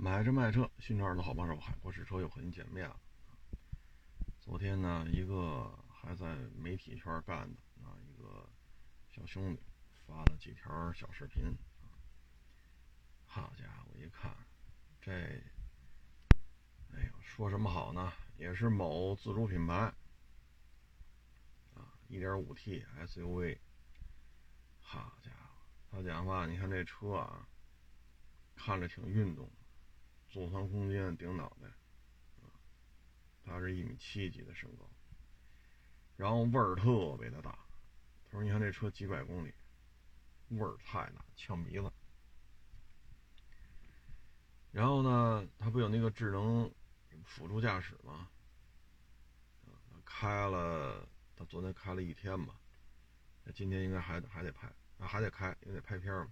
买车卖车，新车的好帮手，海阔试车又和您见面了。昨天呢，一个还在媒体圈干的啊，一个小兄弟发了几条小视频。好家伙，一看这，哎呦，说什么好呢？也是某自主品牌啊，1.5T SUV。好家伙，他讲话，你看这车啊，看着挺运动。座舱空间顶脑袋，他是一米七几的身高，然后味儿特别的大。他说：“你看这车几百公里，味儿太大，呛鼻子。”然后呢，他不有那个智能辅助驾驶吗？开了，他昨天开了一天吧，那今天应该还还得拍，还得开，也得拍片儿。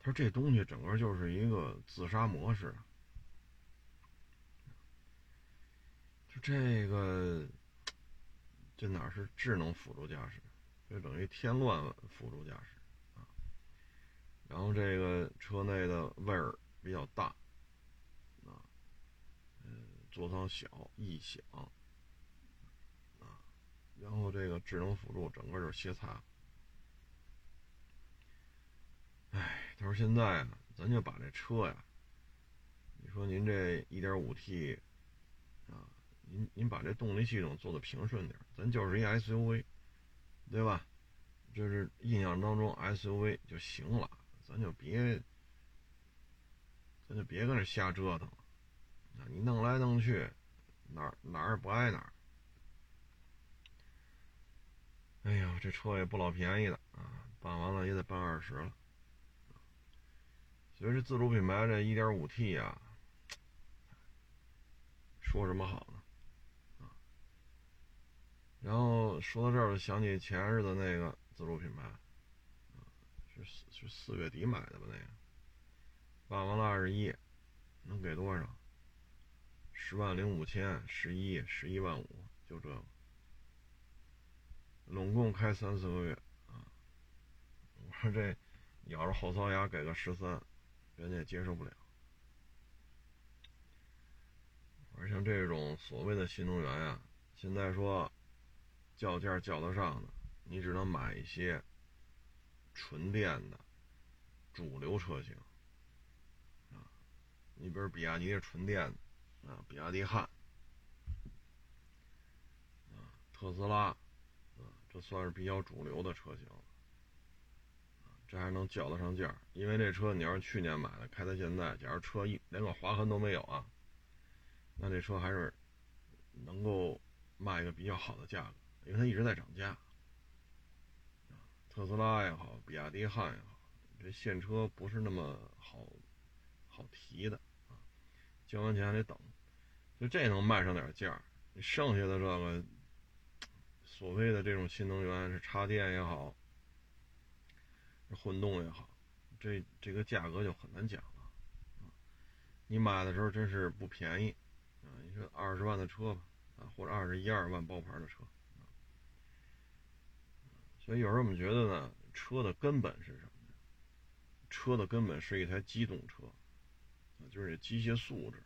他说：“这东西整个就是一个自杀模式。”这个，这哪是智能辅助驾驶，这等于添乱辅助驾驶啊。然后这个车内的味儿比较大，啊，嗯，座舱小，异响，啊，然后这个智能辅助整个就是歇菜。哎，他说现在啊，咱就把这车呀，你说您这 1.5T 啊。您您把这动力系统做的平顺点，咱就是一 SUV，对吧？就是印象当中 SUV 就行了，咱就别，咱就别跟那瞎折腾了。啊，你弄来弄去，哪儿哪儿也不挨哪儿。哎呀，这车也不老便宜的啊，办完了也得办二十了。所以这自主品牌这 1.5T 啊，说什么好呢？然后说到这儿，就想起前日子那个自主品牌，是是四月底买的吧？那个办完了二十一，能给多少？十万零五千，十一十一万五，就这个，拢共开三四个月啊！我说这咬着后槽牙给个十三，人家也接受不了。而像这种所谓的新能源呀，现在说。叫价叫得上的，你只能买一些纯电的主流车型啊。你比如比亚迪是纯电的啊，比亚迪汉啊，特斯拉啊，这算是比较主流的车型了这还能叫得上价因为这车你要是去年买的，开到现在，假如车一连个划痕都没有啊，那这车还是能够卖一个比较好的价格。因为它一直在涨价，特斯拉也好，比亚迪汉也好，这现车不是那么好好提的啊，交完钱还得等，就这能卖上点价你剩下的这个所谓的这种新能源是插电也好，混动也好，这这个价格就很难讲了。你买的时候真是不便宜啊，你说二十万的车吧，啊，或者二十一二万包牌的车。所以有时候我们觉得呢，车的根本是什么？车的根本是一台机动车，啊，就是这机械素质，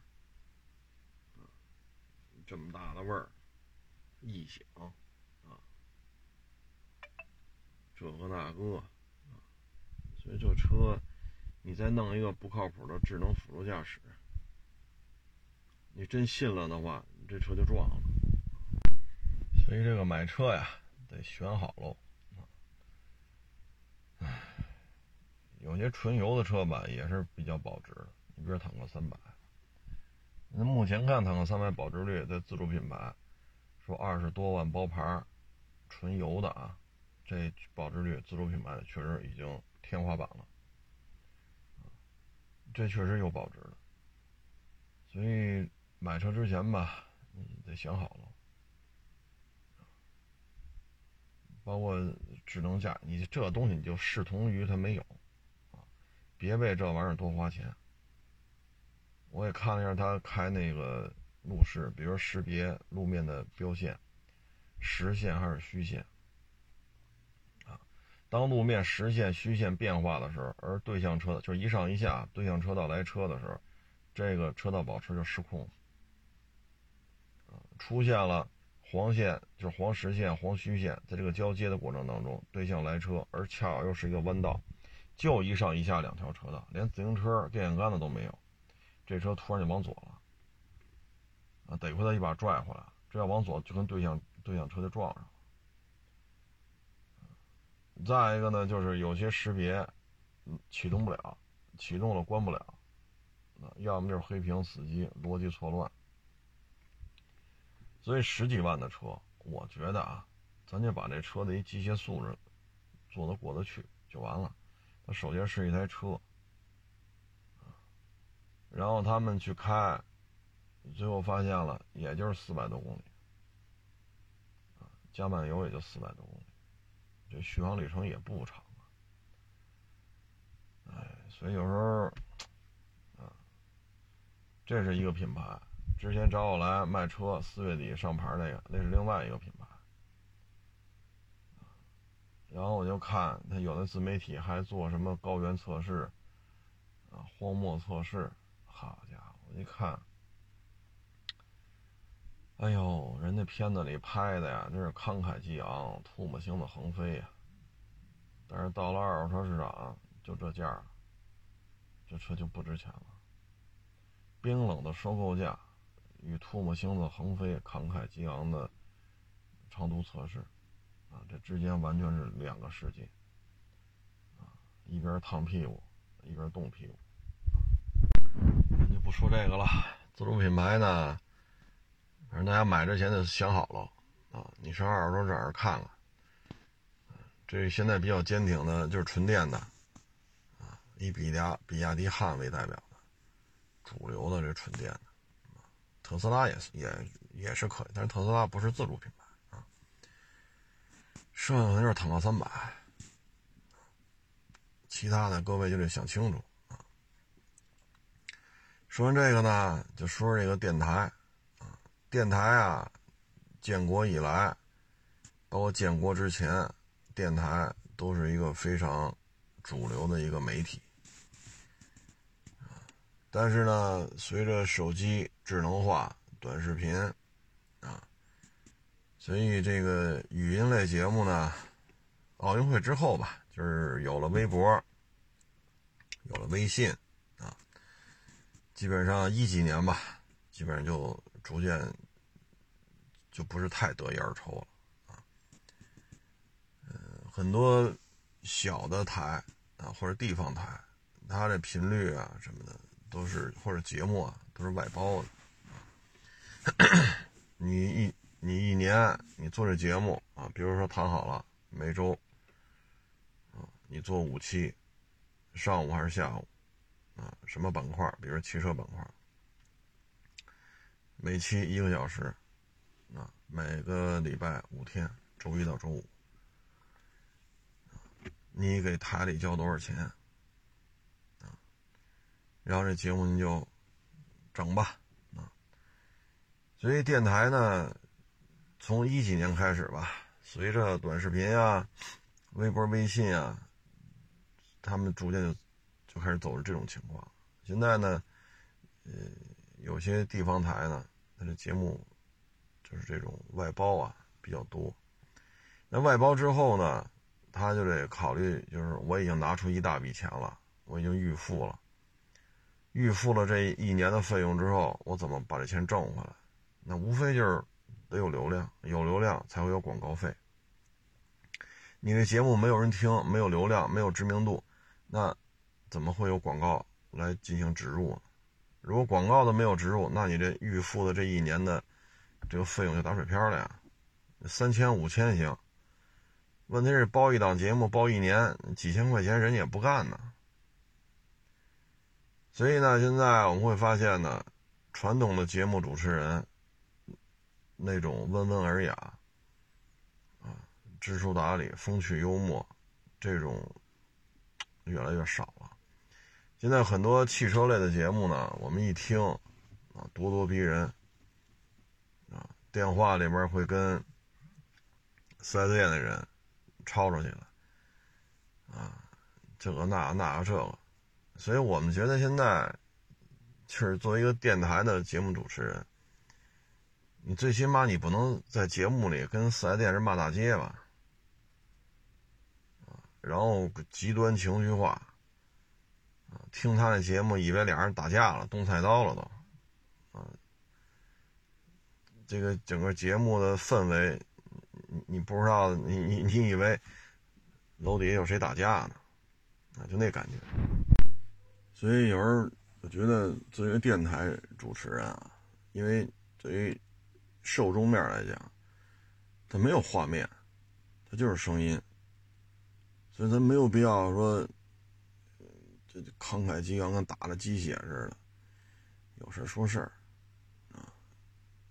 这么大的味儿，异响，啊，这个那个，啊，所以这车，你再弄一个不靠谱的智能辅助驾驶，你真信了的话，这车就撞了。所以这个买车呀，得选好喽。唉，有些纯油的车吧，也是比较保值的。你比如坦克三百，那目前看坦克三百保值率在自主品牌，说二十多万包牌，纯油的啊，这保值率自主品牌确实已经天花板了，这确实有保值的。所以买车之前吧，你得想好了。包括智能驾，你这东西你就视同于它没有，别为这玩意儿多花钱。我也看了一下他开那个路试，比如识别路面的标线，实线还是虚线，啊，当路面实线、虚线变化的时候，而对向车就是一上一下对向车道来车的时候，这个车道保持就失控了，出现了黄线，就是黄实线、黄虚线，在这个交接的过程当中，对向来车，而恰好又是一个弯道，就一上一下两条车道，连自行车电线杆子都没有，这车突然就往左了，啊，得亏他一把拽回来，这要往左就跟对向对向车就撞上了。再一个呢，就是有些识别启动不了，启动了关不了，啊，要么就是黑屏死机，逻辑错乱。所以十几万的车，我觉得啊，咱就把这车的一机械素质做得过得去就完了。它首先是一台车，然后他们去开，最后发现了也就是四百多公里，加满油也就四百多公里。这续航里程也不长啊，哎，所以有时候，啊，这是一个品牌。之前找我来卖车，四月底上牌那个，那是另外一个品牌。然后我就看他有的自媒体还做什么高原测试，啊，荒漠测试，好家伙，我一看。哎呦，人家片子里拍的呀，真是慷慨激昂，唾沫星子横飞呀。但是到了二手车市场，就这价，这车就不值钱了。冰冷的收购价与唾沫星子横飞、慷慨激昂的长途测试，啊，这之间完全是两个世界。啊，一边烫屁股，一边冻屁股。咱就不说这个了，自主品牌呢？反正大家买之前就想好了啊，你上二手车展看看。这现在比较坚挺的，就是纯电的，啊，以比亚比亚迪汉为代表的，主流的这纯电的，特斯拉也是也也是可以，但是特斯拉不是自主品牌。剩下的就是坦克三百，其他的各位就得想清楚啊。说完这个呢，就说说这个电台。电台啊，建国以来，包括建国之前，电台都是一个非常主流的一个媒体。但是呢，随着手机智能化、短视频，所以这个语音类节目呢，奥运会之后吧，就是有了微博，有了微信啊，基本上一几年吧，基本上就。逐渐就不是太得意而抽了啊，嗯，很多小的台啊或者地方台，它的频率啊什么的都是或者节目啊都是外包的，你一你一年你做这节目啊，比如说谈好了每周啊你做五期，上午还是下午啊什么板块，比如汽车板块。每期一个小时，啊，每个礼拜五天，周一到周五，你给台里交多少钱，啊，然后这节目你就整吧，啊，所以电台呢，从一几年开始吧，随着短视频啊、微博、微信啊，他们逐渐就就开始走着这种情况。现在呢，呃。有些地方台呢，它的节目就是这种外包啊比较多。那外包之后呢，他就得考虑，就是我已经拿出一大笔钱了，我已经预付了，预付了这一年的费用之后，我怎么把这钱挣回来？那无非就是得有流量，有流量才会有广告费。你的节目没有人听，没有流量，没有知名度，那怎么会有广告来进行植入？如果广告都没有植入，那你这预付的这一年的这个费用就打水漂了呀。三千五千行，问题是包一档节目包一年几千块钱，人家也不干呢。所以呢，现在我们会发现呢，传统的节目主持人那种温文尔雅啊、知书达理、风趣幽默这种越来越少了。现在很多汽车类的节目呢，我们一听，啊，咄咄逼人，啊，电话里边会跟四 S 店的人吵吵起来，啊，这个那那个这个，所以我们觉得现在就是作为一个电台的节目主持人，你最起码你不能在节目里跟四 S 店人骂大街吧？然后极端情绪化，听他的节目以为俩人打架了，动菜刀了都，啊，这个整个节目的氛围，你你不知道，你你你以为楼底下有谁打架呢？啊，就那感觉。所以有时候我觉得作为电台主持人啊，因为对于受众面来讲，它没有画面，它就是声音。所以咱没有必要说，这慷慨激昂跟打了鸡血似的，有事说事儿，啊，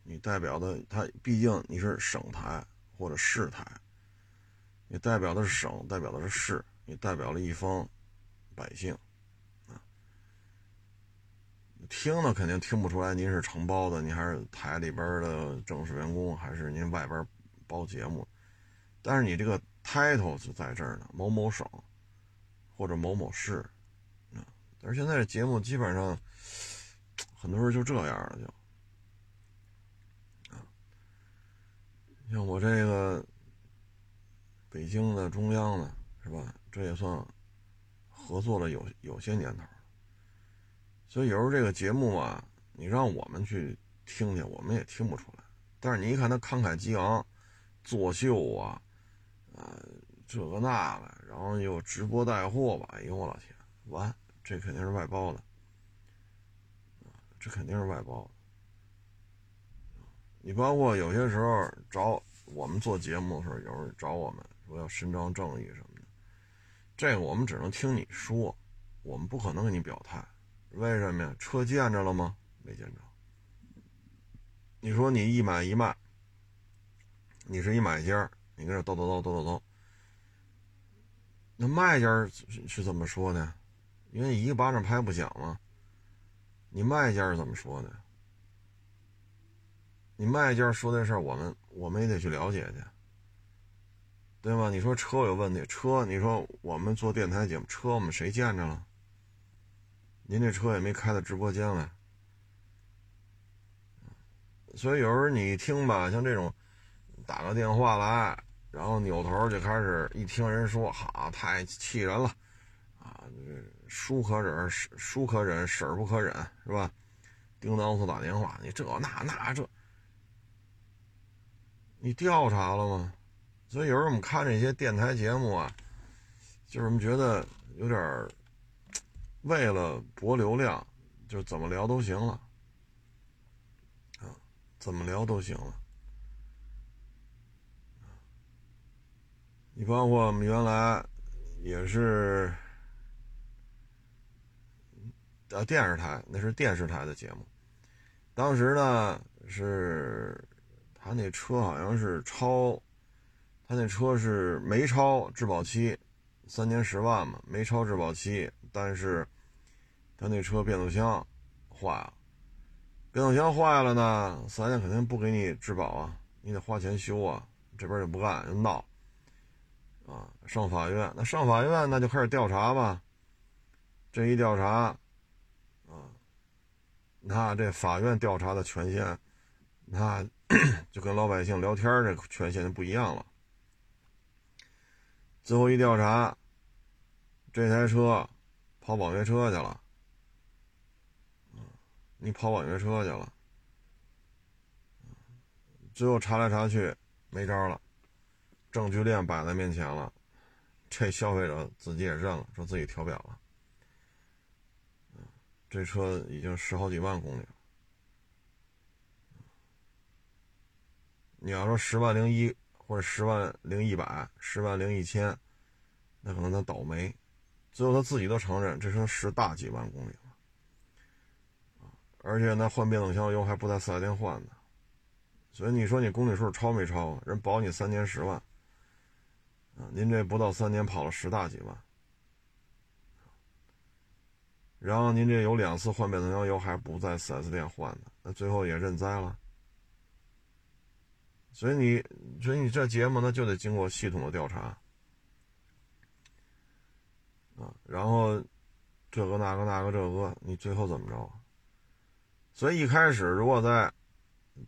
你代表的他毕竟你是省台或者市台，你代表的是省，代表的是市，你代表了一方百姓，听了肯定听不出来您是承包的，您还是台里边的正式员工，还是您外边包节目，但是你这个。title 就在这儿呢，某某省，或者某某市，啊，但是现在这节目基本上，很多人就这样了，就，啊，像我这个北京的、中央的，是吧？这也算合作了有有些年头，所以有时候这个节目啊，你让我们去听听，我们也听不出来。但是你一看他慷慨激昂，作秀啊。呃，这个那个，然后又直播带货吧？哎呦我老天，完，这肯定是外包的，这肯定是外包。你包括有些时候找我们做节目的时候，有人找我们说要伸张正义什么的，这个我们只能听你说，我们不可能给你表态。为什么呀？车见着了吗？没见着。你说你一买一卖，你是一买家。你跟这叨叨叨叨叨叨，那卖家是怎么说的？因为一个巴掌拍不响嘛。你卖家是怎么说的？你卖家说这事儿，我们我们也得去了解去，对吗？你说车有问题，车，你说我们做电台节目，车我们谁见着了？您这车也没开到直播间来，所以有时候你听吧，像这种打个电话来。然后扭头就开始一听人说，好，太气人了，啊，这叔可忍，叔可忍，婶不可忍，是吧？叮当子打电话，你这那那这，你调查了吗？所以有时候我们看这些电台节目啊，就是我们觉得有点为了博流量，就怎么聊都行了，啊，怎么聊都行了。你包括我们原来也是啊电视台，那是电视台的节目。当时呢是他那车好像是超，他那车是没超质保期，三年十万嘛，没超质保期，但是他那车变速箱坏了，变速箱坏了呢，四 S 店肯定不给你质保啊，你得花钱修啊，这边就不干，就闹。啊，上法院，那上法院那就开始调查吧。这一调查，啊，那这法院调查的权限，那 就跟老百姓聊天这权限就不一样了。最后一调查，这台车跑网约车去了，你跑网约车去了，最后查来查去没招了。证据链摆在面前了，这消费者自己也认了，说自己调表了。这车已经十好几万公里了。你要说十万零一或者十万零一百、十万零一千，那可能他倒霉。最后他自己都承认，这车十大几万公里了。而且那换变速箱油还不在四 S 店换呢。所以你说你公里数超没超？人保你三年十万。啊，您这不到三年跑了十大几万，然后您这有两次换变速箱油还不在 4S 店换的，那最后也认栽了。所以你，所以你这节目呢就得经过系统的调查，啊，然后这个那个那个这个，你最后怎么着？所以一开始如果在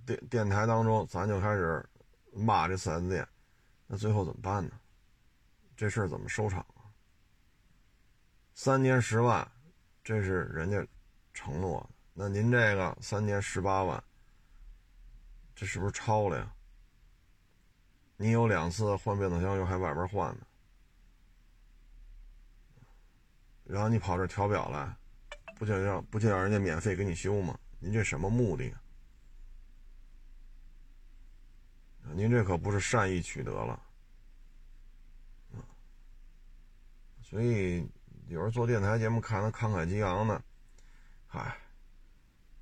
电电台当中，咱就开始骂这四 S 店，那最后怎么办呢？这事儿怎么收场啊？三年十万，这是人家承诺的。那您这个三年十八万，这是不是超了呀？你有两次换变速箱油还外边换呢，然后你跑这调表来，不就让不就让人家免费给你修吗？您这什么目的？您这可不是善意取得了，所以有时候做电台节目看他慷慨激昂的，嗨，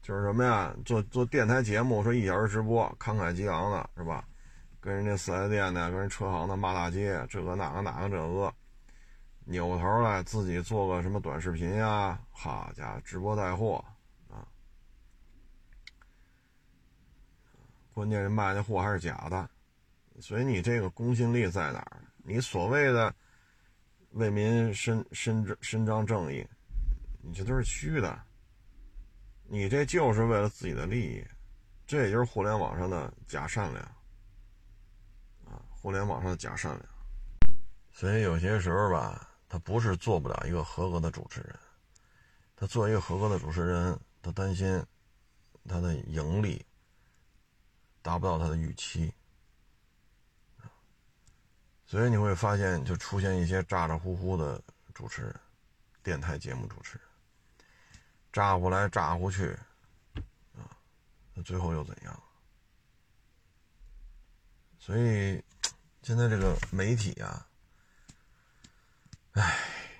就是什么呀？做做电台节目说一小时直播，慷慨激昂的是吧？跟人家四 S 店的、跟人车行的骂大街，这个那个那个这个，扭头来自己做个什么短视频呀？好家伙，直播带货啊！关键是卖的货还是假的，所以你这个公信力在哪儿？你所谓的为民伸伸伸张正义，你这都是虚的。你这就是为了自己的利益，这也就是互联网上的假善良啊！互联网上的假善良。所以有些时候吧，他不是做不了一个合格的主持人，他做一个合格的主持人，他担心他的盈利。达不到他的预期，所以你会发现，就出现一些咋咋呼呼的主持人，电台节目主持人，咋呼来咋呼去，啊，那最后又怎样？所以现在这个媒体啊，唉，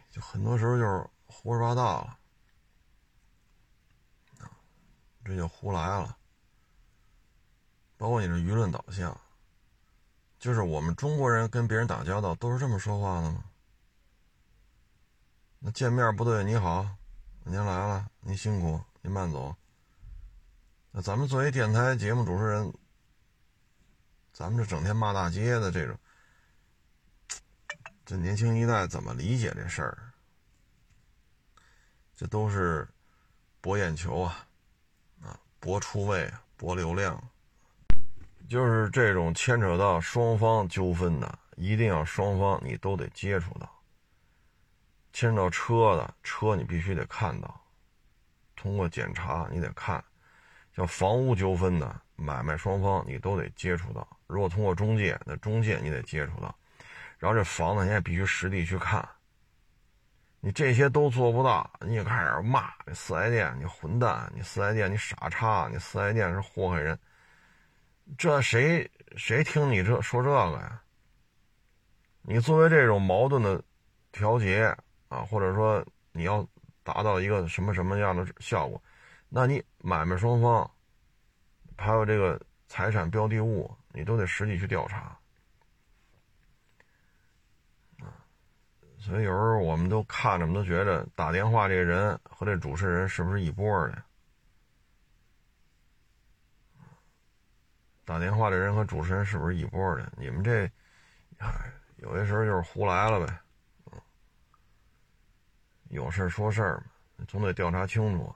就很多时候就是胡说八道了，这就胡来了。包括你的舆论导向，就是我们中国人跟别人打交道都是这么说话的吗？那见面不对，你好，您来了，您辛苦，您慢走。那咱们作为电台节目主持人，咱们这整天骂大街的这种，这年轻一代怎么理解这事儿？这都是博眼球啊，啊，博出位，博流量。就是这种牵扯到双方纠纷的，一定要双方你都得接触到。牵扯到车的车，你必须得看到，通过检查你得看。像房屋纠纷的买卖双方你都得接触到。如果通过中介，那中介你得接触到。然后这房子你也必须实地去看。你这些都做不到，你就开始骂这四 S 店，你混蛋，你四 S 店你傻叉，你四 S 店是祸害人。这谁谁听你这说这个呀？你作为这种矛盾的调节啊，或者说你要达到一个什么什么样的效果，那你买卖双方还有这个财产标的物，你都得实地去调查所以有时候我们都看着，我们都觉得打电话这个人和这主持人是不是一波的？打电话的人和主持人是不是一波的？你们这，有些时候就是胡来了呗，有事说事儿嘛，总得调查清楚。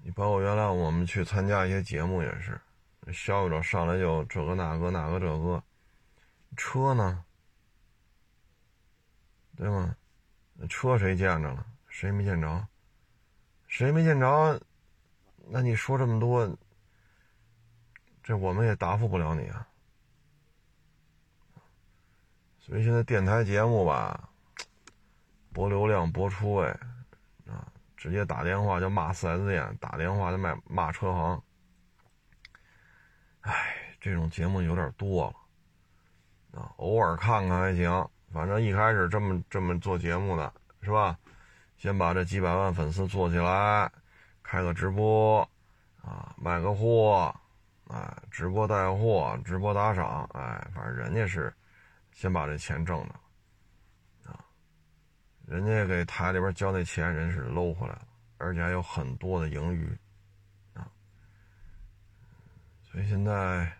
你包括原来我们去参加一些节目也是，消息者上来就这个那个那个这个，车呢？对吗？车谁见着了？谁没见着？谁没见着？那你说这么多，这我们也答复不了你啊。所以现在电台节目吧，博流量、博出位啊，直接打电话就骂四 S 店，打电话就骂骂车行。哎，这种节目有点多了啊，偶尔看看还行。反正一开始这么这么做节目的是吧？先把这几百万粉丝做起来。开个直播，啊，卖个货，哎，直播带货，直播打赏，哎，反正人家是先把这钱挣的，啊，人家给台里边交那钱，人是搂回来了，而且还有很多的盈余，啊，所以现在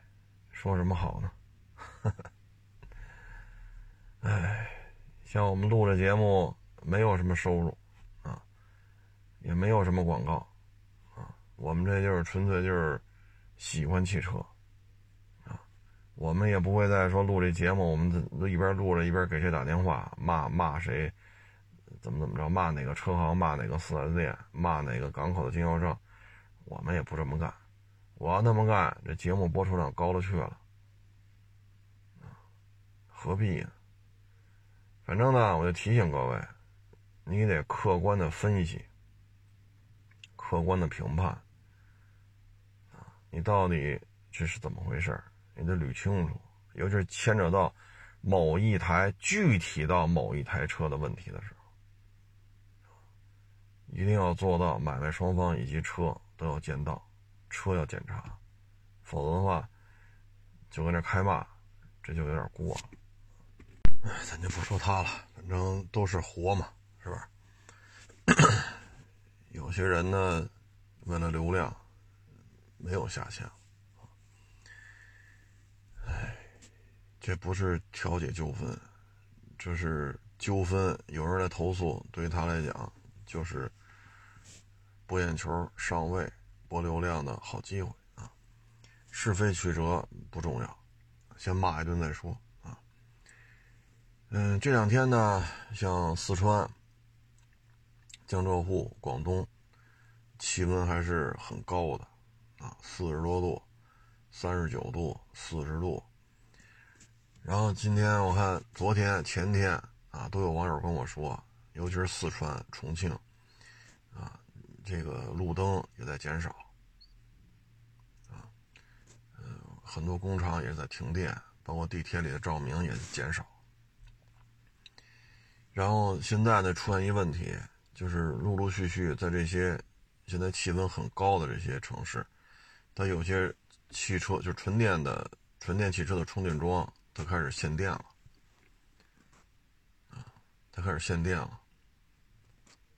说什么好呢？哎，像我们录这节目，没有什么收入。啊也没有什么广告啊，我们这就是纯粹就是喜欢汽车啊，我们也不会再说录这节目，我们一边录着一边给谁打电话骂骂谁，怎么怎么着，骂哪个车行，骂哪个四 S 店，骂哪个港口的经销商，我们也不这么干。我要那么干，这节目播出量高了去了，何必呢？反正呢，我就提醒各位，你得客观的分析，客观的评判，啊，你到底这是怎么回事你得捋清楚。尤其是牵扯到某一台具体到某一台车的问题的时候，一定要做到买卖双方以及车都要见到。车要检查，否则的话，就跟这开骂，这就有点过了。哎，咱就不说他了，反正都是活嘛，是吧？有些人呢，为了流量，没有下线。哎，这不是调解纠纷，这是纠纷。有人来投诉，对于他来讲，就是博眼球、上位。博流量的好机会啊！是非曲折不重要，先骂一顿再说。嗯，这两天呢，像四川、江浙沪、广东，气温还是很高的啊，四十多度、三十九度、四十度。然后今天我看，昨天、前天啊，都有网友跟我说，尤其是四川、重庆啊，这个路灯也在减少。很多工厂也是在停电，包括地铁里的照明也减少。然后现在呢，出现一问题，就是陆陆续续在这些现在气温很高的这些城市，它有些汽车就是纯电的纯电汽车的充电桩，它开始限电了，啊，它开始限电了。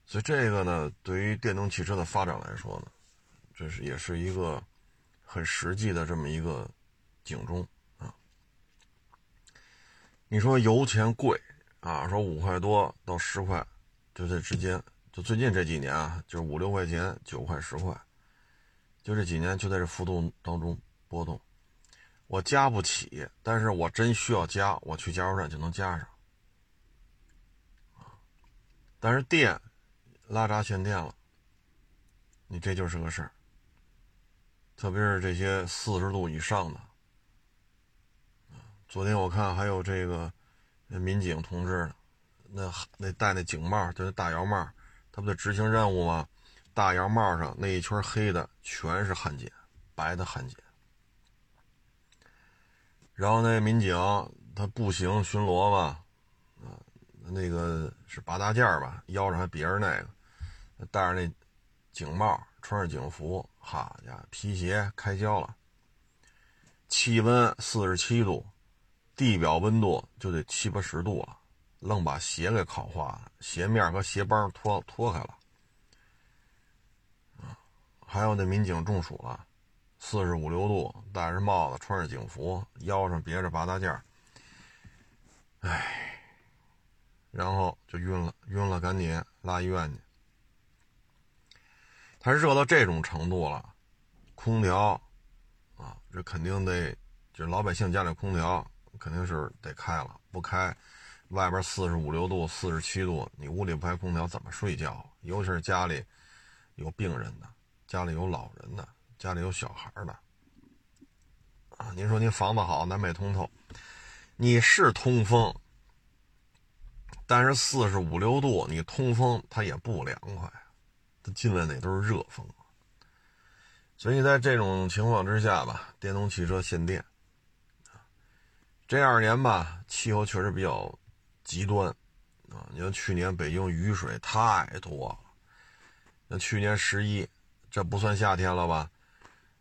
所以这个呢，对于电动汽车的发展来说呢，这是也是一个很实际的这么一个。警钟啊！你说油钱贵啊？说五块多到十块，就这之间，就最近这几年啊，就是五六块钱、九块、十块，就这几年就在这浮动当中波动。我加不起，但是我真需要加，我去加油站就能加上但是电拉闸限电了，你这就是个事儿。特别是这些四十度以上的。昨天我看还有这个那民警同志，那那戴那警帽，就是大摇帽，他不得执行任务吗？大摇帽上那一圈黑的全是焊接，白的焊接。然后那民警他步行巡逻吧，啊，那个是八大件吧，腰上还别着那个，戴着那警帽，穿着警服，好家伙，皮鞋开胶了，气温四十七度。地表温度就得七八十度了，愣把鞋给烤化了，鞋面和鞋帮脱脱开了。还有那民警中暑了，四十五六度，戴着帽子，穿着警服，腰上别着八大件儿，哎，然后就晕了，晕了赶紧拉医院去。他热到这种程度了，空调啊，这肯定得，就是老百姓家里空调。肯定是得开了，不开，外边四十五六度、四十七度，你屋里不开空调怎么睡觉？尤其是家里有病人的，家里有老人的，家里有小孩的，啊，您说您房子好，南北通透，你是通风，但是四十五六度你通风它也不凉快，它进来那都是热风，所以在这种情况之下吧，电动汽车限电。这二年吧，气候确实比较极端啊！你看去年北京雨水太多了，那去年十一，这不算夏天了吧？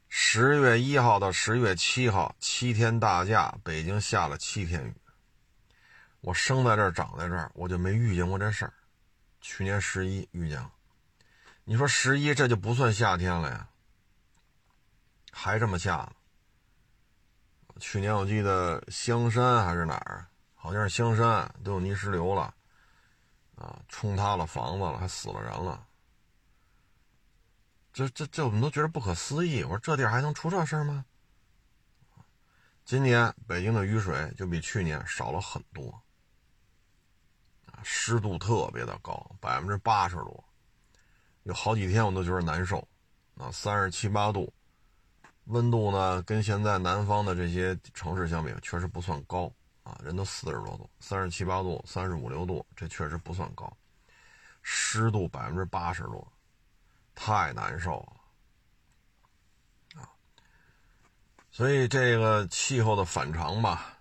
十月一号到十月七号七天大假，北京下了七天雨。我生在这儿长在这儿，我就没遇见过这事儿。去年十一遇见了，你说十一这就不算夏天了呀？还这么下呢？去年我记得香山还是哪儿，好像是香山都有泥石流了，啊，冲塌了房子了，还死了人了。这这这我们都觉得不可思议。我说这地儿还能出这事儿吗？今年北京的雨水就比去年少了很多，湿度特别的高，百分之八十多，有好几天我都觉得难受，啊，三十七八度，温度呢跟现在南方的这些城市相比，确实不算高啊，人都四十多度，三十七八度、三十五六度，这确实不算高，湿度百分之八十多。太难受了，啊！所以这个气候的反常吧，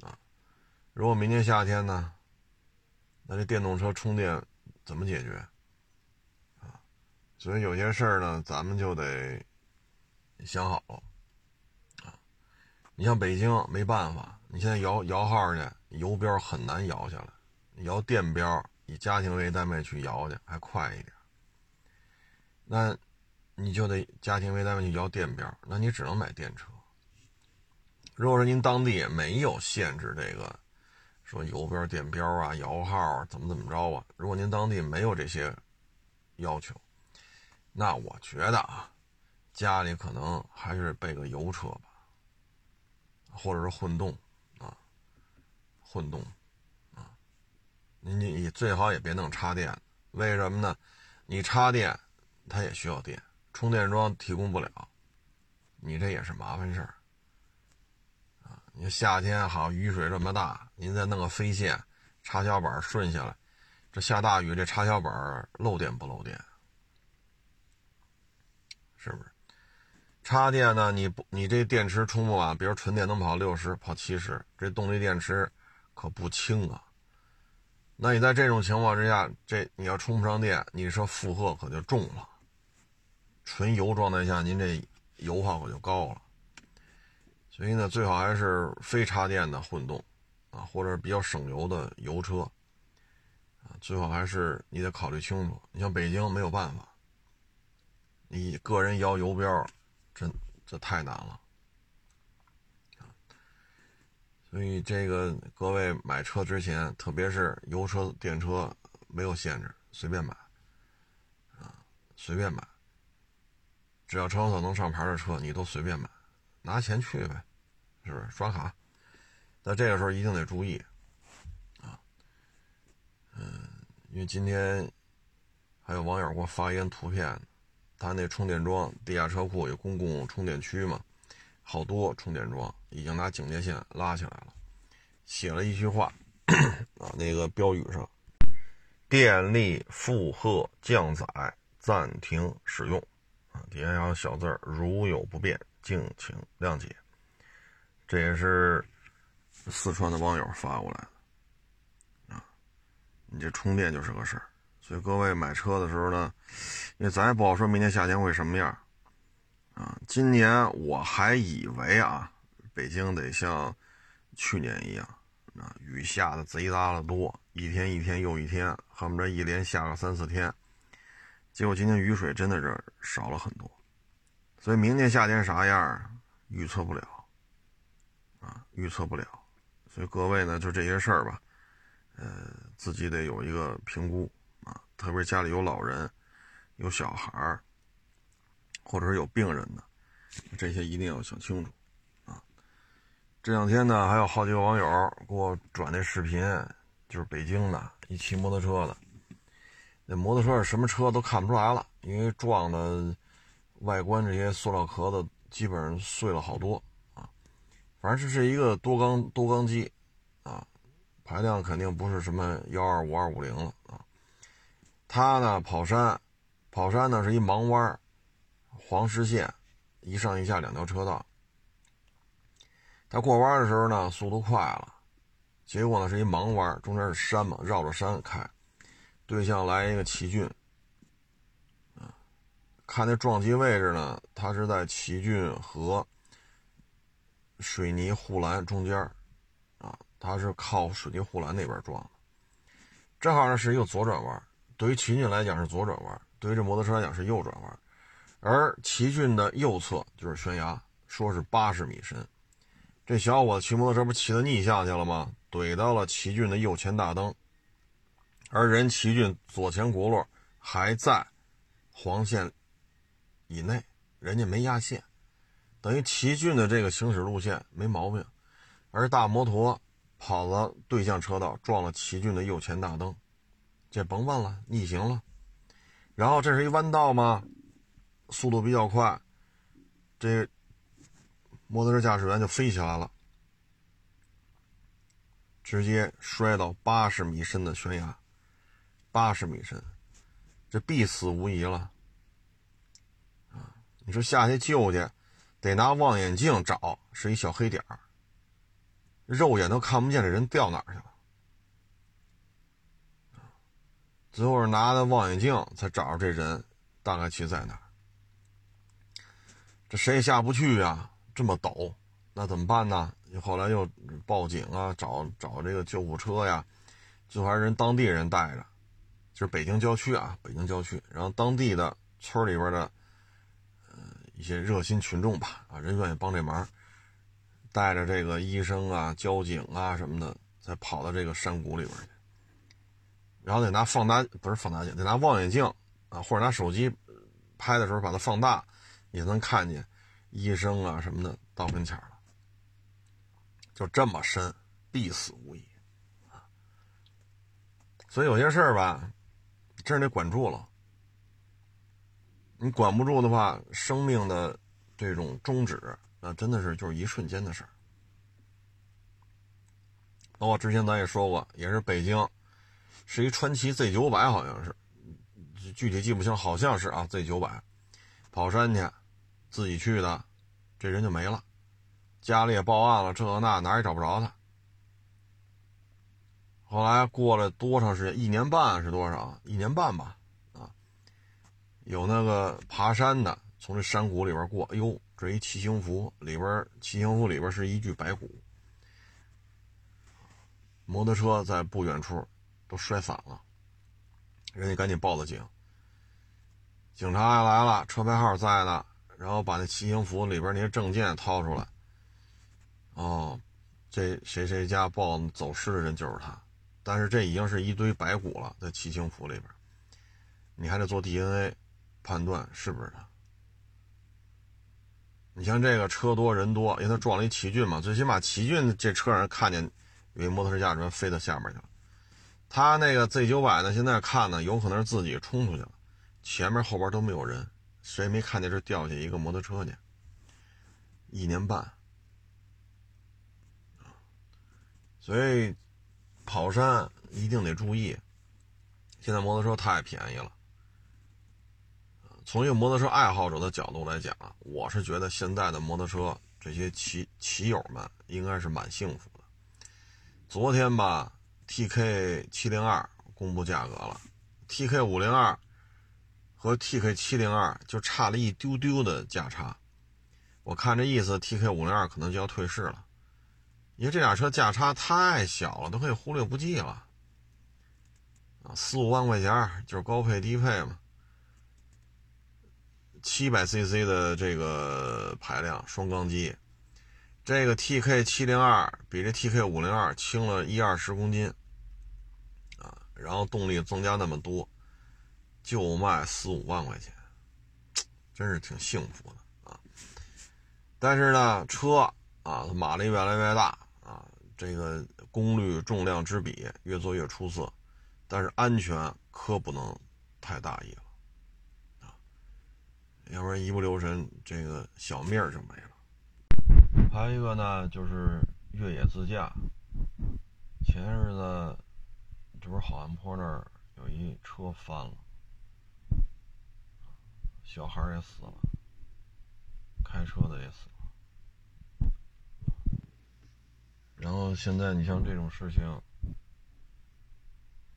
啊，如果明年夏天呢，那这电动车充电怎么解决？啊，所以有些事儿呢，咱们就得想好了，啊，你像北京没办法，你现在摇摇号去，油标很难摇下来，摇电标以家庭为单位去摇去还快一点。那，你就得家庭为单位去摇电标，那你只能买电车。如果说您当地没有限制这个，说油标、电标啊、摇号怎么怎么着啊，如果您当地没有这些要求，那我觉得啊，家里可能还是备个油车吧，或者是混动啊，混动啊，你你最好也别弄插电，为什么呢？你插电。它也需要电，充电桩提供不了，你这也是麻烦事儿啊！你夏天好，雨水这么大，您再弄个飞线插销板顺下来，这下大雨这插销板漏电不漏电？是不是？插电呢？你不，你这电池充不满，比如纯电能跑六十、跑七十，这动力电池可不轻啊！那你在这种情况之下，这你要充不上电，你说负荷可就重了。纯油状态下，您这油耗可就高了。所以呢，最好还是非插电的混动，啊，或者比较省油的油车，啊，最好还是你得考虑清楚。你像北京没有办法，你个人摇油标，这太难了，所以这个各位买车之前，特别是油车、电车没有限制，随便买，啊，随便买。只要车管所能上牌的车，你都随便买，拿钱去呗，是不是？刷卡。那这个时候一定得注意，啊，嗯，因为今天还有网友给我发一张图片，他那充电桩地下车库有公共充电区嘛，好多充电桩已经拿警戒线拉起来了，写了一句话，啊，那个标语上，电力负荷降载，暂停使用。啊，底下还有小字儿，如有不便，敬请谅解。这也是四川的网友发过来的啊。你这充电就是个事儿，所以各位买车的时候呢，因为咱也不好说明年夏天会什么样啊。今年我还以为啊，北京得像去年一样，啊，雨下的贼拉的多，一天一天又一天，恨不得一连下个三四天。结果今天雨水真的是少了很多，所以明年夏天啥样预测不了，啊，预测不了。所以各位呢，就这些事儿吧，呃，自己得有一个评估。特别是家里有老人、有小孩儿，或者是有病人的，这些一定要想清楚啊。这两天呢，还有好几个网友给我转那视频，就是北京的一骑摩托车的。那摩托车是什么车都看不出来了，因为撞的外观这些塑料壳子基本上碎了好多啊。反正这是一个多缸多缸机啊，排量肯定不是什么幺二五二五零了。他呢跑山，跑山呢是一盲弯，黄实线，一上一下两条车道。他过弯的时候呢速度快了，结果呢是一盲弯，中间是山嘛，绕着山开。对象来一个奇骏，看那撞击位置呢，它是在奇骏和水泥护栏中间啊，它是靠水泥护栏那边撞的，正好呢是一个左转弯，对于奇骏来讲是左转弯，对于这摩托车来讲是右转弯，而奇骏的右侧就是悬崖，说是八十米深，这小伙子骑摩托车不骑的逆向去了吗？怼到了奇骏的右前大灯。而人奇骏左前轱辘还在黄线以内，人家没压线，等于奇骏的这个行驶路线没毛病，而大摩托跑了对向车道，撞了奇骏的右前大灯，这甭问了，逆行了。然后这是一弯道吗？速度比较快，这摩托车驾驶员就飞起来了，直接摔到八十米深的悬崖，八十米深，这必死无疑了。啊，你说下去救去，得拿望远镜找，是一小黑点，肉眼都看不见这人掉哪儿去了。最后是拿的望远镜才找着这人，大概其在哪儿。这谁也下不去啊，这么陡，那怎么办呢？后来又报警啊，找找这个救护车呀，最后还是人当地人带着，就是北京郊区啊，北京郊区，然后当地的村里边的，呃，一些热心群众吧，啊，人愿意帮这忙，带着这个医生啊、交警啊什么的，才跑到这个山谷里边去，然后得拿放大，不是放大镜，得拿望远镜啊，或者拿手机拍的时候把它放大。也能看见医生啊什么的到跟前了，就这么深，必死无疑！所以有些事儿吧，真是得管住了。你管不住的话，生命的这种终止，那真的是就是一瞬间的事儿。包括之前咱也说过，也是北京，是一川崎 Z 九百，好像是，具体记不清，好像是啊 Z 九百，跑山去。自己去的，这人就没了，家里也报案了，这那哪也找不着他。后来过了多长时间？一年半是多少？一年半吧，啊，有那个爬山的从这山谷里边过，哎呦，这一骑行服里边，骑行服里边是一具白骨，摩托车在不远处都摔散了，人家赶紧报的警，警察也来了，车牌号在呢。然后把那骑行服里边那些证件掏出来，哦，这谁谁家报走失的人就是他，但是这已经是一堆白骨了，在骑行服里边，你还得做 DNA 判断是不是他。你像这个车多人多，因为他撞了一奇骏嘛，最起码奇骏这车上看见有一摩托车驾驶员飞到下面去了，他那个 Z 九百呢，现在看呢，有可能是自己冲出去了，前面后边都没有人。谁没看见这掉下一个摩托车去？一年半，所以跑山一定得注意。现在摩托车太便宜了。从一个摩托车爱好者的角度来讲啊，我是觉得现在的摩托车这些骑骑友们应该是蛮幸福的。昨天吧，TK 七零二公布价格了，TK 五零二。和 TK 七零二就差了一丢丢的价差，我看这意思，TK 五零二可能就要退市了，因为这俩车价差太小了，都可以忽略不计了。四五万块钱就是高配低配嘛，七百 CC 的这个排量双缸机，这个 TK 七零二比这 TK 五零二轻了一二十公斤，然后动力增加那么多。就卖四五万块钱，真是挺幸福的啊！但是呢，车啊，马力越来越大啊，这个功率重量之比越做越出色，但是安全可不能太大意了啊，要不然一不留神这个小命就没了。还有一个呢，就是越野自驾，前日子这不是好汉坡那儿有一车翻了。小孩也死了，开车的也死了。然后现在你像这种事情，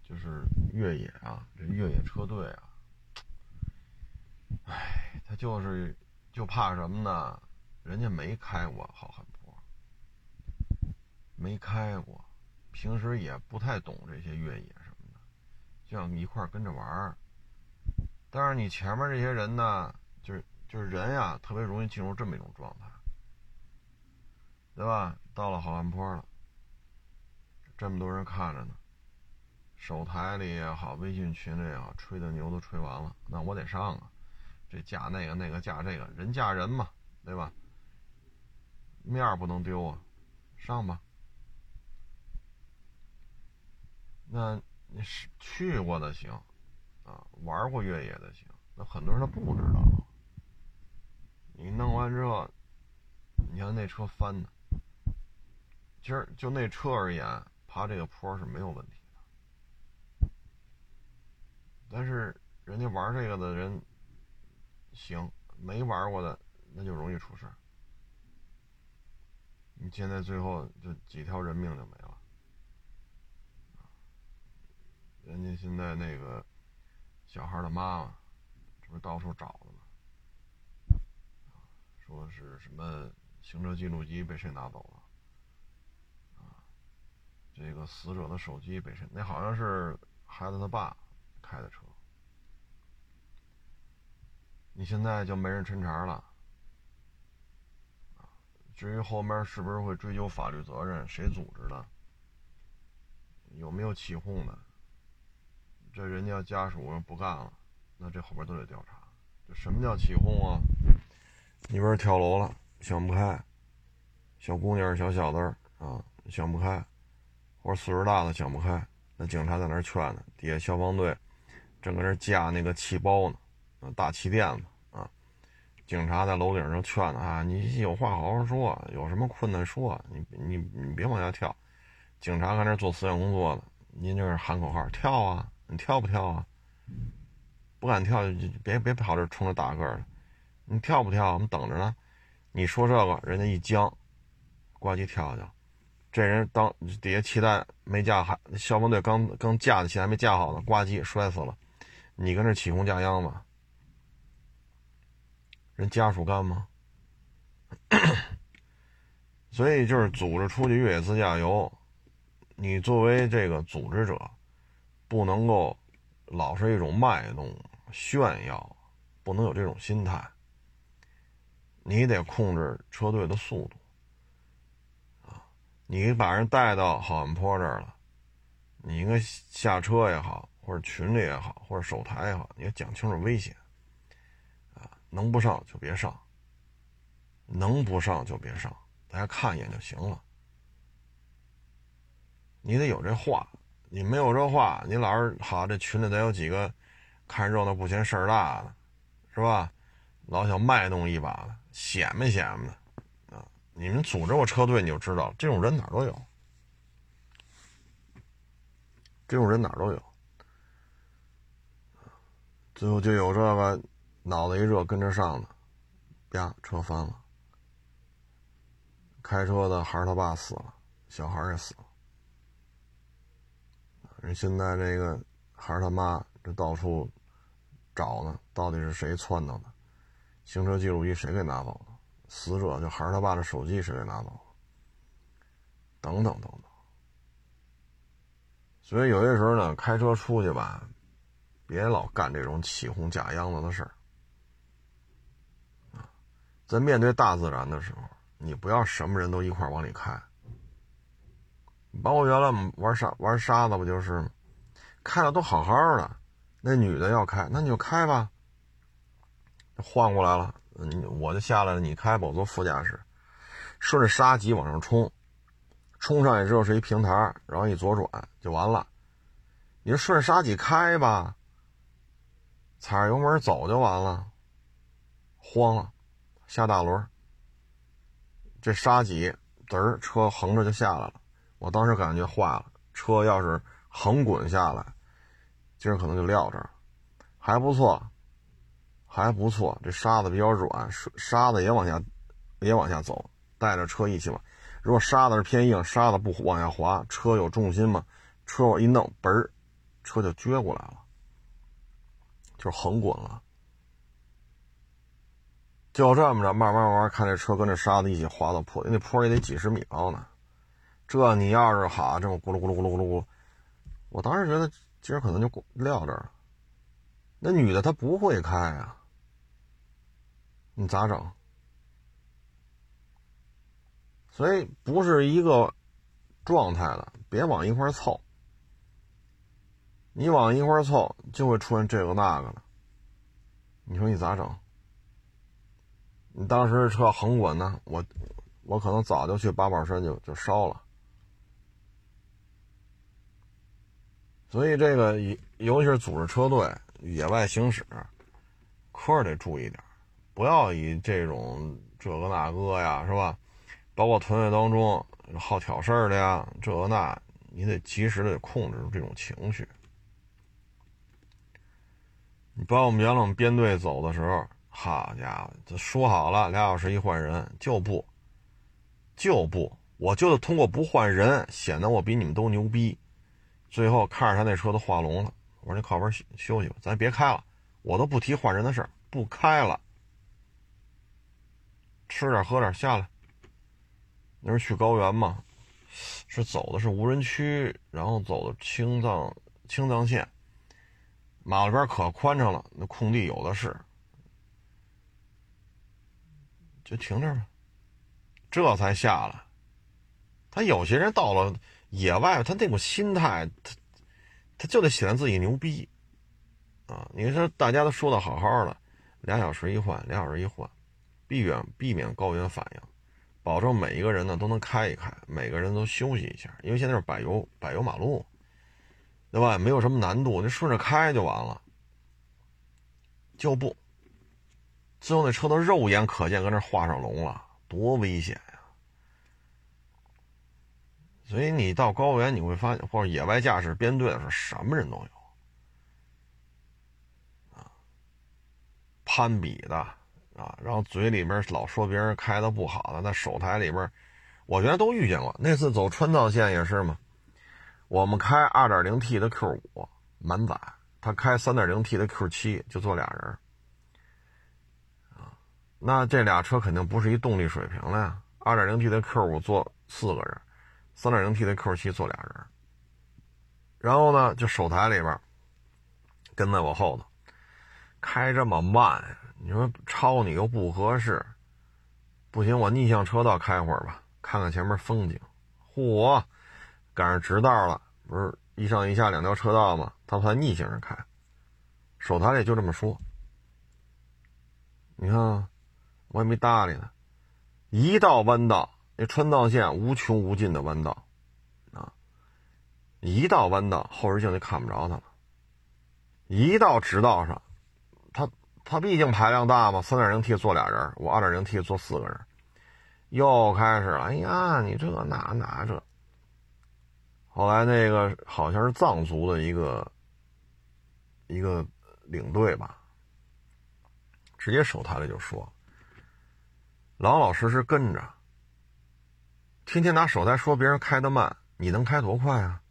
就是越野啊，这越野车队啊，哎，他就是就怕什么呢？人家没开过好汉坡，没开过，平时也不太懂这些越野什么的，就想一块跟着玩儿。但是你前面这些人呢，就是就是人呀，特别容易进入这么一种状态，对吧？到了好汉坡了，这么多人看着呢，手台里也好，微信群里也好，吹的牛都吹完了，那我得上啊。这架那个，那个架这个，人架人嘛，对吧？面不能丢啊，上吧。那你是去过的行，啊，玩过越野的行。那很多人他不知道。你弄完之后，你看那车翻的，其实就那车而言，爬这个坡是没有问题的。但是人家玩这个的人行，没玩过的那就容易出事你现在最后就几条人命就没了。人家现在那个小孩的妈妈，这不到处找的吗？说是什么行车记录仪被谁拿走了？啊，这个死者的手机被谁？那好像是孩子他爸开的车。你现在就没人抻茬了。至于后面是不是会追究法律责任，谁组织的？有没有起哄的？这人家家属不干了，那这后边都得调查。这什么叫起哄啊？你不是跳楼了，想不开，小姑娘、小小子啊，想不开，或者岁数大的想不开，那警察在那儿劝呢，底下消防队正搁那架那个气包呢，大气垫子啊，警察在楼顶上劝呢啊，你有话好好说，有什么困难说，你你你别往下跳。警察搁那做思想工作呢，您这是喊口号，跳啊！你跳不跳啊？不敢跳就别别跑这冲着大个儿了。你跳不跳？我们等着呢。你说这个，人家一僵，呱唧跳下去。这人当底下气带没架好，消防队刚刚架的气还没架好呢，呱唧摔死了。你跟这起哄架秧子，人家属干吗？所以就是组织出去越野自驾游，你作为这个组织者。不能够老是一种卖弄、炫耀，不能有这种心态。你得控制车队的速度啊！你把人带到好汉坡这儿了，你应该下车也好，或者群里也好，或者手台也好，你要讲清楚危险啊！能不上就别上，能不上就别上，大家看一眼就行了。你得有这话。你没有这话，你老是好这群里得有几个看热闹不嫌事儿大的，是吧？老想卖弄一把的，显摆显摆的啊！你们组织过车队，你就知道了这种人哪都有，这种人哪都有。最后就有这个脑子一热跟着上的，啪，车翻了，开车的孩儿他爸死了，小孩也死了。人现在这个孩儿他妈这到处找呢，到底是谁窜到的？行车记录仪谁给拿走了？死者就孩儿他爸的手机谁给拿走了？等等等等。所以有些时候呢，开车出去吧，别老干这种起哄假秧子的事儿。在面对大自然的时候，你不要什么人都一块往里开。包括原来玩沙玩沙子不就是吗？开的都好好的，那女的要开，那你就开吧。换过来了，我就下来了，你开吧，我坐副驾驶，顺着沙脊往上冲，冲上去之后是一平台，然后一左转就完了。你就顺着沙脊开吧，踩着油门走就完了。慌了，下大轮，这沙脊嘚车横着就下来了。我当时感觉坏了，车要是横滚下来，今儿可能就撂这儿，还不错，还不错，这沙子比较软，沙子也往下，也往下走，带着车一起往。如果沙子是偏硬，沙子不往下滑，车有重心嘛，车往一弄，嘣儿，车就撅过来了，就横滚了。就这么着，慢慢慢慢看这车跟这沙子一起滑到坡，那坡也得几十米高呢。这你要是好，这么咕噜咕噜咕噜咕噜，我当时觉得今儿可能就撂这儿了。那女的她不会开啊，你咋整？所以不是一个状态的，别往一块凑。你往一块凑，就会出现这个那个的。你说你咋整？你当时车横滚呢，我我可能早就去八宝山就就烧了。所以这个尤其是组织车队野外行驶，可是得注意点，不要以这种这个那个呀，是吧？包括团队当中好挑事儿的呀，这个那，你得及时的控制住这种情绪。你把我们原来我们编队走的时候，好家伙，这说好了俩小时一换人，就不，就不，我就是通过不换人显得我比你们都牛逼。最后看着他那车都化龙了，我说你靠边休息吧，咱别开了，我都不提换人的事儿，不开了，吃点喝点下来。那是去高原嘛，是走的是无人区，然后走的青藏青藏线，马路边可宽敞了，那空地有的是，就停这儿吧，这才下来。他有些人到了。野外，他那种心态，他他就得显得自己牛逼啊！你说大家都说的好好的，俩小时一换，俩小时一换，避免避免高原反应，保证每一个人呢都能开一开，每个人都休息一下，因为现在是柏油柏油马路，对吧？没有什么难度，你顺着开就完了，就不，最后那车都肉眼可见，搁那画上龙了，多危险！所以你到高原你会发现，或者野外驾驶编队的时候，什么人都有，啊，攀比的啊，然后嘴里边老说别人开的不好的，那手台里边，我觉得都遇见过。那次走川藏线也是嘛，我们开 2.0T 的 Q5 满载，他开 3.0T 的 Q7 就坐俩人，啊，那这俩车肯定不是一动力水平了呀。2.0T 的 Q5 坐四个人。三点零 T 的 Q 七坐俩人，然后呢，就手台里边跟在我后头，开这么慢，你说超你又不合适，不行，我逆向车道开会儿吧，看看前面风景。嚯，赶上直道了，不是一上一下两条车道吗？他算逆行着开，手台里就这么说。你看，我也没搭理他，一到弯道。那川藏线无穷无尽的弯道，啊，一到弯道后视镜就看不着它了。一到直道上，它它毕竟排量大嘛，三点零 T 坐俩人，我二点零 T 坐四个人，又开始了。哎呀，你这那那这。后来那个好像是藏族的一个一个领队吧，直接手台里就说，老老实实跟着。天天拿手台说别人开的慢，你能开多快啊？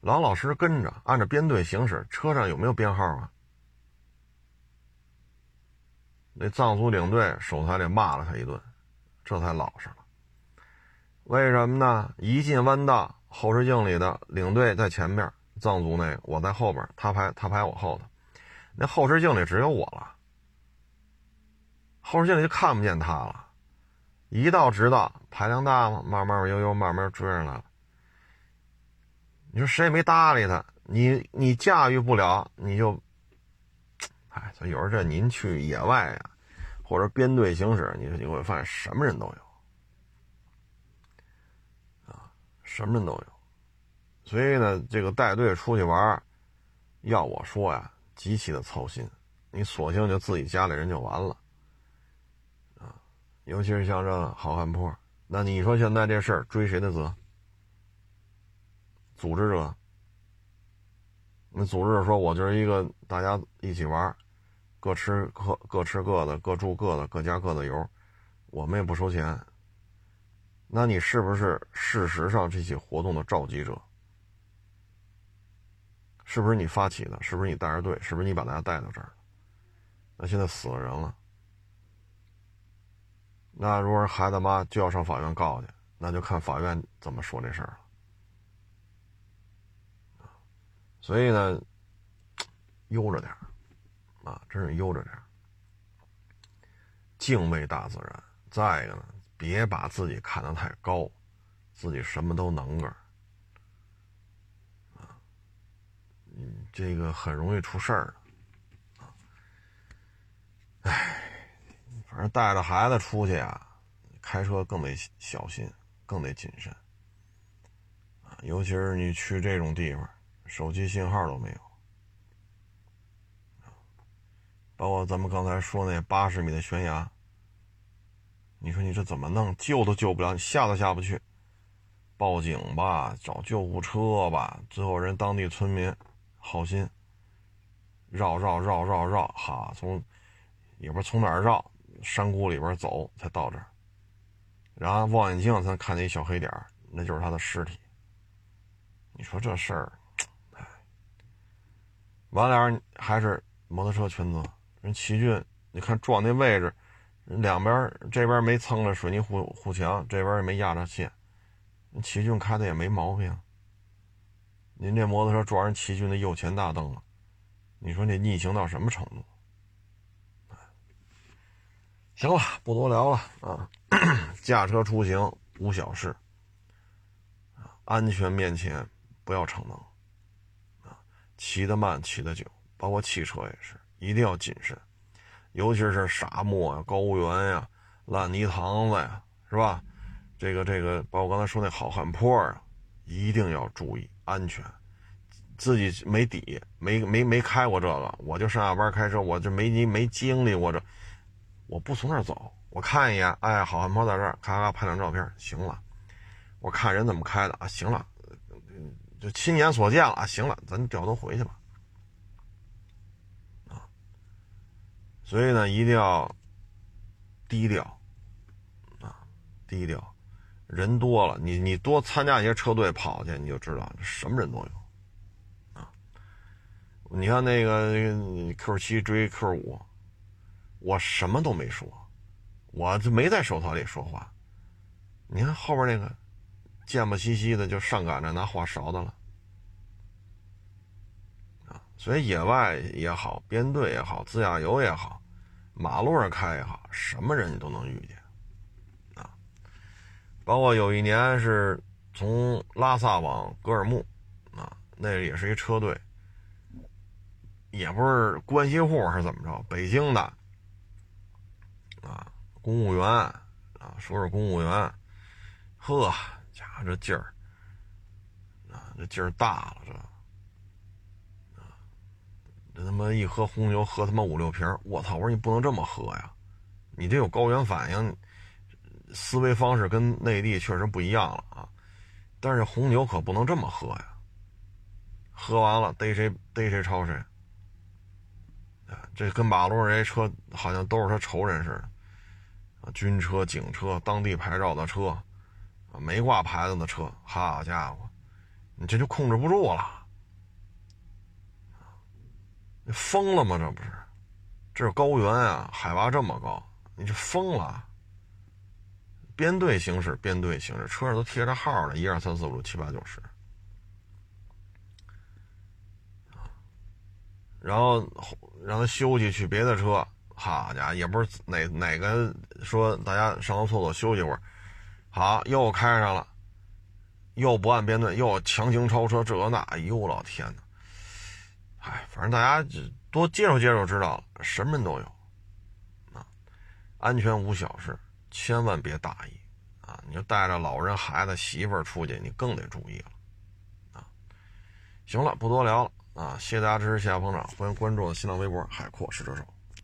老老实实跟着，按照编队行驶，车上有没有编号啊？那藏族领队手台里骂了他一顿，这才老实了。为什么呢？一进弯道，后视镜里的领队在前面，藏族那个我在后边，他排他排我后头，那后视镜里只有我了，后视镜里就看不见他了。一到直道，排量大吗，慢慢悠悠，慢慢追上来了。你说谁也没搭理他，你你驾驭不了，你就，哎，所以有时候这您去野外呀，或者编队行驶，你你会发现什么人都有，啊，什么人都有。所以呢，这个带队出去玩，要我说呀，极其的操心。你索性就自己家里人就完了。尤其是像这好汉坡，那你说现在这事儿追谁的责？组织者。那组织者说：“我就是一个大家一起玩，各吃各各吃各的，各住各的，各加各的油，我们也不收钱。”那你是不是事实上这起活动的召集者？是不是你发起的？是不是你带着队？是不是你把大家带到这儿？那现在死了人了。那如果孩子妈就要上法院告去，那就看法院怎么说这事儿了。所以呢，悠着点啊，真是悠着点敬畏大自然。再一个呢，别把自己看得太高，自己什么都能个啊，嗯，这个很容易出事儿反正带着孩子出去啊，开车更得小心，更得谨慎啊！尤其是你去这种地方，手机信号都没有包括咱们刚才说那八十米的悬崖，你说你这怎么弄？救都救不了，你下都下不去。报警吧，找救护车吧，最后人当地村民好心绕绕绕绕绕，哈，从也不知道从哪儿绕，山谷里边走才到这儿，然后望远镜才看见一小黑点那就是他的尸体。你说这事儿，哎，完了还是摩托车全责。人齐骏，你看撞那位置，两边这边没蹭着水泥护护墙，这边也没压着线。奇骏开的也没毛病，您这摩托车撞人奇骏的右前大灯了，你说你逆行到什么程度？行了，不多聊了啊！驾车出行无小事，安全面前不要逞能啊！骑得慢，骑得久，包括汽车也是，一定要谨慎，尤其是沙漠啊、高原呀、烂泥塘子呀，是吧？这个这个，包括刚才说那好汉坡啊，一定要注意安全。自己没底，没没没开过这个，我就上下班开车，我就没没经历过这。我不从那儿走，我看一眼，哎，好汉坡在这儿，咔咔拍张照片，行了。我看人怎么开的啊，行了，就亲眼所见了，行了，咱掉头回去吧。啊，所以呢，一定要低调啊，低调。人多了，你你多参加一些车队跑去，你就知道什么人都有，啊！你看那个 Q 七追 Q 五，我什么都没说，我就没在手套里说话。你看后边那个贱不兮兮的就上赶着拿话勺的了，啊！所以野外也好，编队也好，自驾游也好，马路上开也好，什么人你都能遇见啊。包括有一年是从拉萨往格尔木，啊，那也是一车队，也不是关系户还是怎么着，北京的，啊，公务员，啊，说是公务员，呵，家伙这劲儿，啊，这劲儿大了，这，啊，这他妈一喝红酒喝他妈五六瓶，我操！我说你不能这么喝呀，你这有高原反应。思维方式跟内地确实不一样了啊，但是红牛可不能这么喝呀。喝完了逮谁逮谁抄谁，这跟马路上这车好像都是他仇人似的，军车、警车、当地牌照的车，啊，没挂牌子的车，好家伙，你这就控制不住了，你疯了吗？这不是，这是高原啊，海拔这么高，你这疯了。编队行驶，编队行驶，车上都贴着号呢，一二三四五六七八九十。然后让他休息，去别的车。好家伙，也不是哪哪个说大家上个厕所休息会儿，好又开上了，又不按编队，又强行超车，这那，哎呦老天呐！哎，反正大家多接触接触，知道了，什么人都有啊，安全无小事。千万别大意啊！你就带着老人、孩子、媳妇儿出去，你更得注意了啊！行了，不多聊了啊！谢谢大家支持，谢谢捧场，欢迎关注我的新浪微博“海阔试车手”。